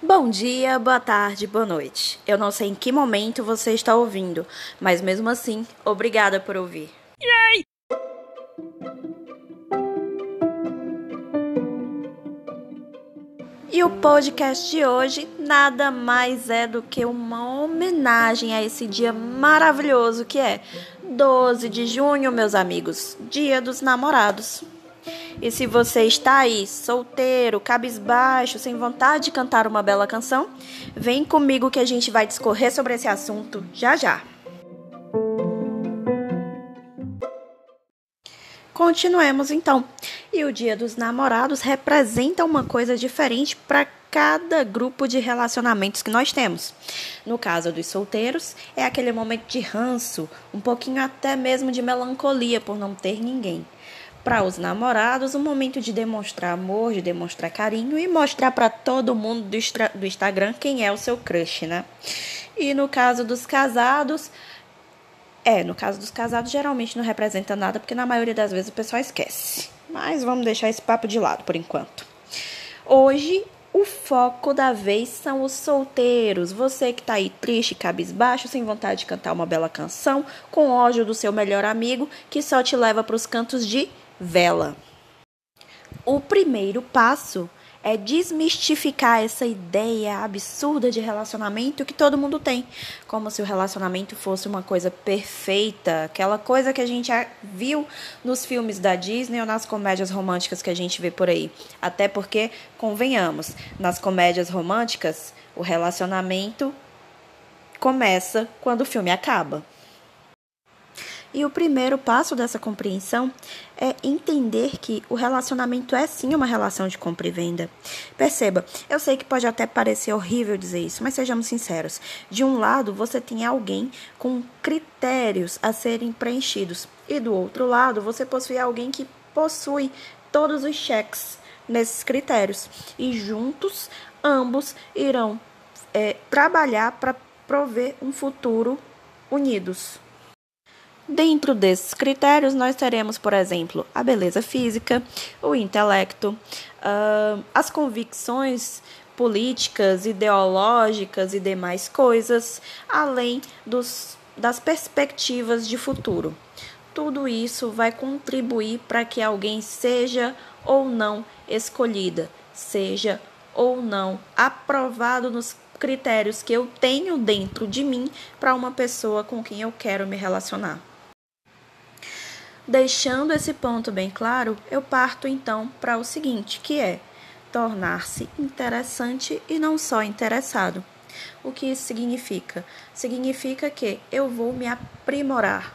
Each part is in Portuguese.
Bom dia, boa tarde, boa noite. Eu não sei em que momento você está ouvindo, mas mesmo assim, obrigada por ouvir. Yay! E o podcast de hoje nada mais é do que uma homenagem a esse dia maravilhoso que é 12 de junho, meus amigos, Dia dos Namorados. E se você está aí, solteiro, cabisbaixo, sem vontade de cantar uma bela canção, vem comigo que a gente vai discorrer sobre esse assunto já já. Continuemos então. E o Dia dos Namorados representa uma coisa diferente para cada grupo de relacionamentos que nós temos. No caso dos solteiros, é aquele momento de ranço, um pouquinho até mesmo de melancolia por não ter ninguém para os namorados um momento de demonstrar amor, de demonstrar carinho e mostrar para todo mundo do, do Instagram quem é o seu crush, né? E no caso dos casados, é, no caso dos casados geralmente não representa nada, porque na maioria das vezes o pessoal esquece. Mas vamos deixar esse papo de lado por enquanto. Hoje o foco da vez são os solteiros. Você que tá aí triste, cabisbaixo, sem vontade de cantar uma bela canção, com ódio do seu melhor amigo, que só te leva para os cantos de vela. O primeiro passo é desmistificar essa ideia absurda de relacionamento que todo mundo tem, como se o relacionamento fosse uma coisa perfeita, aquela coisa que a gente viu nos filmes da Disney ou nas comédias românticas que a gente vê por aí. Até porque, convenhamos, nas comédias românticas, o relacionamento começa quando o filme acaba. E o primeiro passo dessa compreensão é entender que o relacionamento é sim uma relação de compra e venda. Perceba, eu sei que pode até parecer horrível dizer isso, mas sejamos sinceros. De um lado, você tem alguém com critérios a serem preenchidos, e do outro lado, você possui alguém que possui todos os cheques nesses critérios. E juntos, ambos irão é, trabalhar para prover um futuro unidos. Dentro desses critérios, nós teremos, por exemplo, a beleza física, o intelecto, uh, as convicções políticas, ideológicas e demais coisas, além dos, das perspectivas de futuro. Tudo isso vai contribuir para que alguém seja ou não escolhida, seja ou não aprovado nos critérios que eu tenho dentro de mim para uma pessoa com quem eu quero me relacionar. Deixando esse ponto bem claro, eu parto então para o seguinte, que é tornar-se interessante e não só interessado. O que isso significa? Significa que eu vou me aprimorar.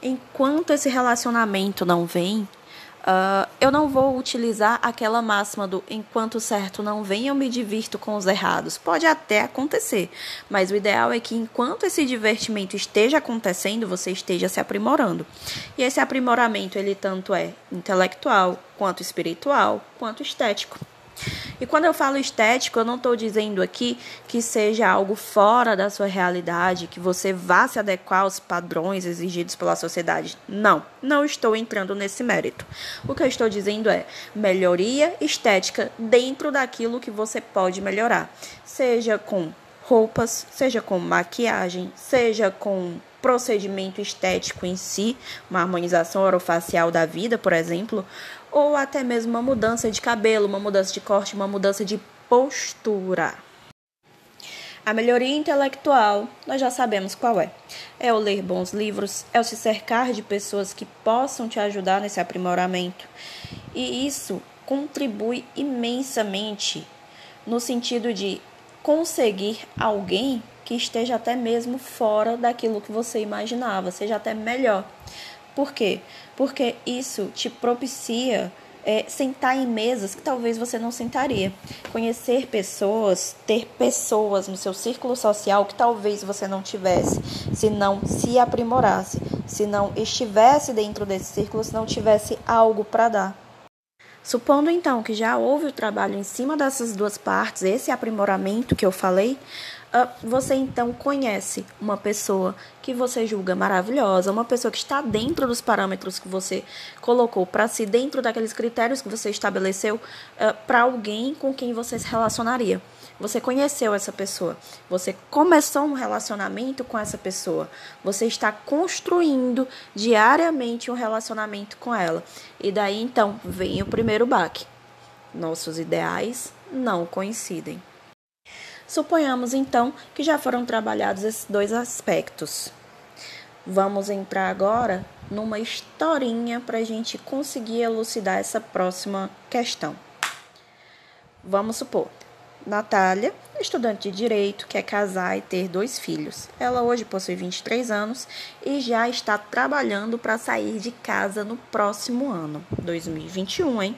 Enquanto esse relacionamento não vem, Uh, eu não vou utilizar aquela máxima do enquanto certo não vem, eu me divirto com os errados. Pode até acontecer, mas o ideal é que enquanto esse divertimento esteja acontecendo, você esteja se aprimorando. E esse aprimoramento, ele tanto é intelectual, quanto espiritual, quanto estético. E quando eu falo estético, eu não estou dizendo aqui que seja algo fora da sua realidade, que você vá se adequar aos padrões exigidos pela sociedade. Não, não estou entrando nesse mérito. O que eu estou dizendo é melhoria estética dentro daquilo que você pode melhorar, seja com roupas, seja com maquiagem, seja com procedimento estético em si, uma harmonização orofacial da vida, por exemplo, ou até mesmo uma mudança de cabelo, uma mudança de corte, uma mudança de postura. A melhoria intelectual, nós já sabemos qual é. É o ler bons livros, é o se cercar de pessoas que possam te ajudar nesse aprimoramento. E isso contribui imensamente no sentido de conseguir alguém que esteja até mesmo fora daquilo que você imaginava, seja até melhor. Por quê? Porque isso te propicia é, sentar em mesas que talvez você não sentaria. Conhecer pessoas, ter pessoas no seu círculo social que talvez você não tivesse, se não se aprimorasse, se não estivesse dentro desse círculo, se não tivesse algo para dar. Supondo então que já houve o trabalho em cima dessas duas partes, esse aprimoramento que eu falei, você então conhece uma pessoa que você julga maravilhosa, uma pessoa que está dentro dos parâmetros que você colocou para si, dentro daqueles critérios que você estabeleceu uh, para alguém com quem você se relacionaria. Você conheceu essa pessoa, você começou um relacionamento com essa pessoa, você está construindo diariamente um relacionamento com ela. E daí então vem o primeiro baque. Nossos ideais não coincidem. Suponhamos então que já foram trabalhados esses dois aspectos. Vamos entrar agora numa historinha para a gente conseguir elucidar essa próxima questão. Vamos supor, Natália, estudante de direito, quer casar e ter dois filhos. Ela hoje possui 23 anos e já está trabalhando para sair de casa no próximo ano, 2021, hein?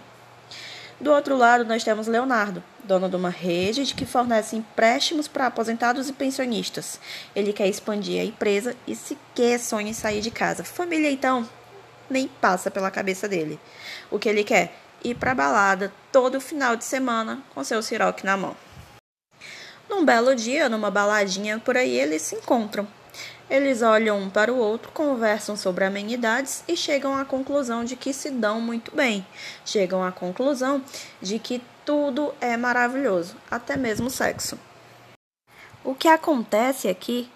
Do outro lado, nós temos Leonardo, dono de uma rede de que fornece empréstimos para aposentados e pensionistas. Ele quer expandir a empresa e sequer sonha em sair de casa. Família, então, nem passa pela cabeça dele. O que ele quer? ir para balada todo final de semana com seu siroque na mão. Num belo dia, numa baladinha por aí, eles se encontram. Eles olham um para o outro, conversam sobre amenidades e chegam à conclusão de que se dão muito bem. Chegam à conclusão de que tudo é maravilhoso, até mesmo o sexo. O que acontece aqui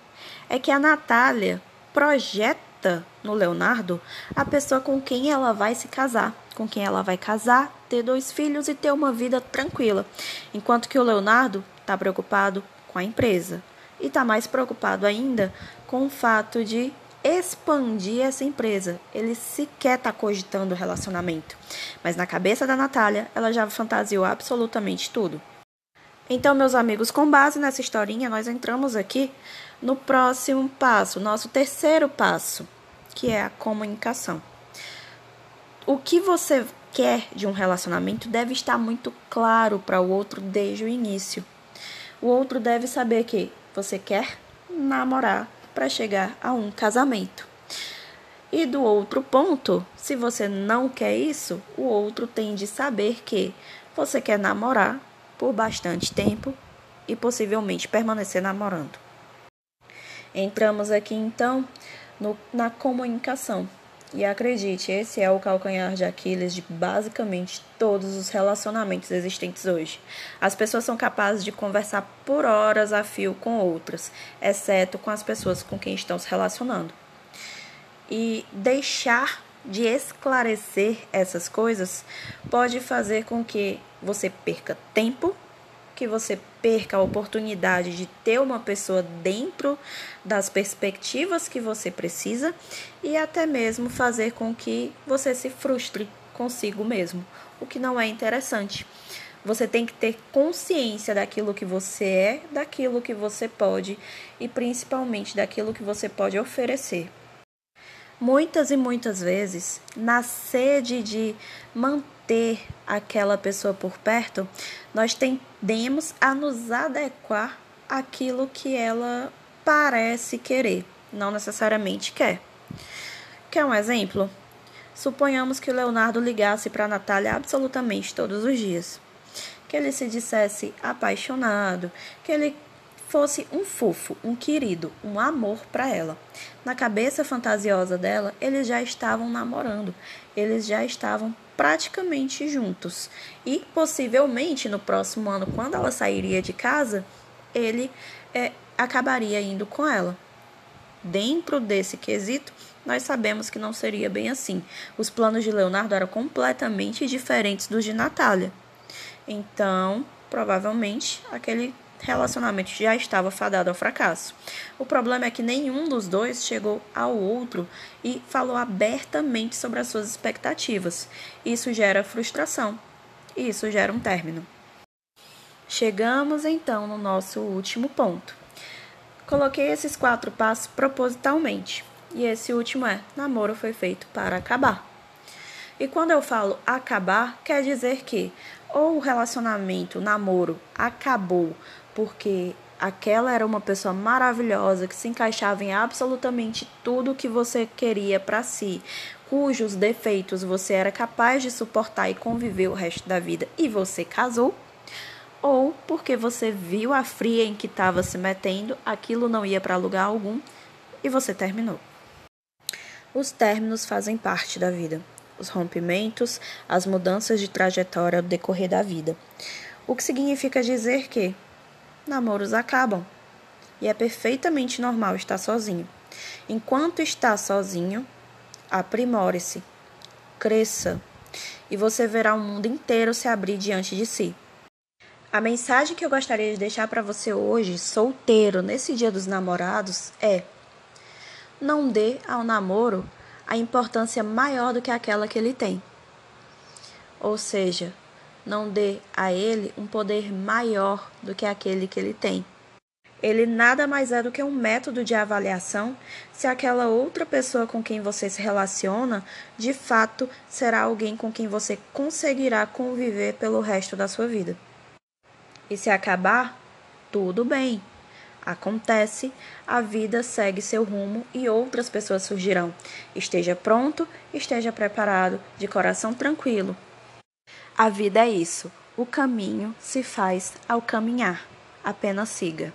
é que a Natália projeta no Leonardo a pessoa com quem ela vai se casar com quem ela vai casar, ter dois filhos e ter uma vida tranquila. Enquanto que o Leonardo está preocupado com a empresa e está mais preocupado ainda com o fato de expandir essa empresa. Ele sequer está cogitando o relacionamento. Mas na cabeça da Natália, ela já fantasiou absolutamente tudo. Então, meus amigos, com base nessa historinha, nós entramos aqui no próximo passo, nosso terceiro passo, que é a comunicação o que você quer de um relacionamento deve estar muito claro para o outro desde o início. O outro deve saber que você quer namorar para chegar a um casamento. E do outro ponto, se você não quer isso, o outro tem de saber que você quer namorar por bastante tempo e possivelmente permanecer namorando. Entramos aqui então no, na comunicação. E acredite, esse é o calcanhar de Aquiles de basicamente todos os relacionamentos existentes hoje. As pessoas são capazes de conversar por horas a fio com outras, exceto com as pessoas com quem estão se relacionando. E deixar de esclarecer essas coisas pode fazer com que você perca tempo que você perca a oportunidade de ter uma pessoa dentro das perspectivas que você precisa e até mesmo fazer com que você se frustre consigo mesmo, o que não é interessante. Você tem que ter consciência daquilo que você é, daquilo que você pode e principalmente daquilo que você pode oferecer. Muitas e muitas vezes, na sede de manter aquela pessoa por perto, nós tendemos a nos adequar àquilo que ela parece querer, não necessariamente quer. Quer um exemplo? Suponhamos que o Leonardo ligasse para a Natália absolutamente todos os dias. Que ele se dissesse apaixonado, que ele fosse um fofo, um querido, um amor para ela. Na cabeça fantasiosa dela, eles já estavam namorando, eles já estavam praticamente juntos. E possivelmente no próximo ano, quando ela sairia de casa, ele é, acabaria indo com ela. Dentro desse quesito, nós sabemos que não seria bem assim. Os planos de Leonardo eram completamente diferentes dos de Natália. Então, provavelmente, aquele relacionamento já estava fadado ao fracasso. O problema é que nenhum dos dois chegou ao outro e falou abertamente sobre as suas expectativas. Isso gera frustração isso gera um término. Chegamos então no nosso último ponto. Coloquei esses quatro passos propositalmente. E esse último é: namoro foi feito para acabar. E quando eu falo acabar, quer dizer que ou o relacionamento, o namoro, acabou porque aquela era uma pessoa maravilhosa que se encaixava em absolutamente tudo que você queria para si, cujos defeitos você era capaz de suportar e conviver o resto da vida e você casou, ou porque você viu a fria em que estava se metendo, aquilo não ia para lugar algum e você terminou. Os términos fazem parte da vida, os rompimentos, as mudanças de trajetória ao decorrer da vida. O que significa dizer que namoros acabam e é perfeitamente normal estar sozinho. Enquanto está sozinho, aprimore-se, cresça e você verá o mundo inteiro se abrir diante de si. A mensagem que eu gostaria de deixar para você hoje, solteiro, nesse Dia dos Namorados, é: não dê ao namoro a importância maior do que aquela que ele tem. Ou seja, não dê a ele um poder maior do que aquele que ele tem. Ele nada mais é do que um método de avaliação se aquela outra pessoa com quem você se relaciona de fato será alguém com quem você conseguirá conviver pelo resto da sua vida. E se acabar, tudo bem. Acontece, a vida segue seu rumo e outras pessoas surgirão. Esteja pronto, esteja preparado, de coração tranquilo. A vida é isso. O caminho se faz ao caminhar. Apenas siga.